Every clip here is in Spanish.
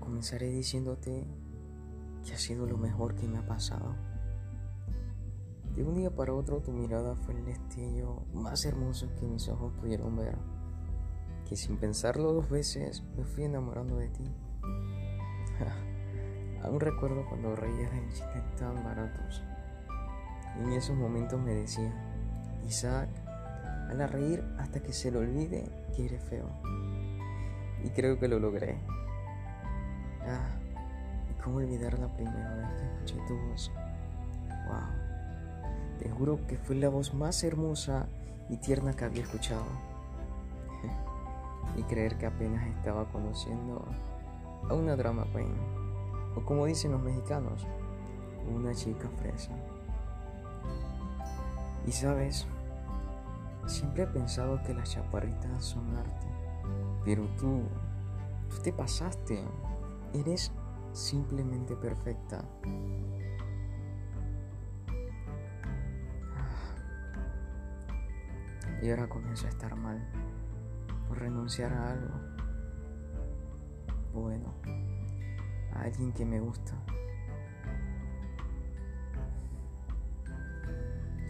Comenzaré diciéndote que ha sido lo mejor que me ha pasado. De un día para otro tu mirada fue el destello más hermoso que mis ojos pudieron ver, que sin pensarlo dos veces me fui enamorando de ti. Aún recuerdo cuando reías de chistes tan baratos. Y en esos momentos me decía, Isaac, a reír hasta que se le olvide que eres feo. Y creo que lo logré. Ah, y cómo olvidar la primera vez que escuché tu voz. Wow. Te juro que fue la voz más hermosa y tierna que había escuchado. y creer que apenas estaba conociendo a una drama queen. O como dicen los mexicanos, una chica fresa. Y sabes, siempre he pensado que las chaparritas son arte. Pero tú, tú te pasaste. Eres simplemente perfecta. Y ahora comienzo a estar mal por renunciar a algo. Bueno, a alguien que me gusta.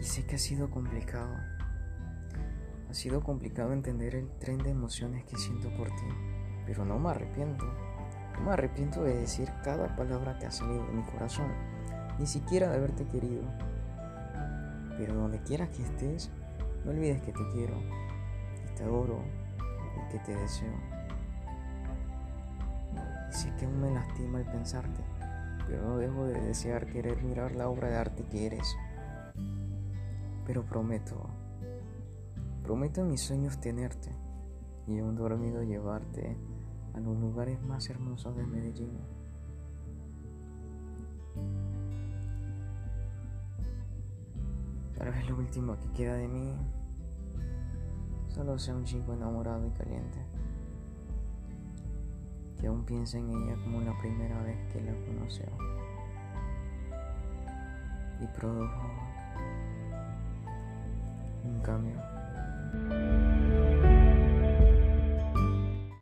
Y sé que ha sido complicado. Ha sido complicado entender el tren de emociones que siento por ti, pero no me arrepiento. No me arrepiento de decir cada palabra que ha salido de mi corazón, ni siquiera de haberte querido. Pero donde quieras que estés, no olvides que te quiero, que te adoro y que te deseo. Y sé que aún me lastima el pensarte, pero no dejo de desear querer mirar la obra de arte que eres. Pero prometo, prometo en mis sueños tenerte y aún dormido llevarte a los lugares más hermosos de Medellín. Tal vez lo último que queda de mí solo sea un chico enamorado y caliente, que aún piensa en ella como la primera vez que la conoció y produjo un cambio.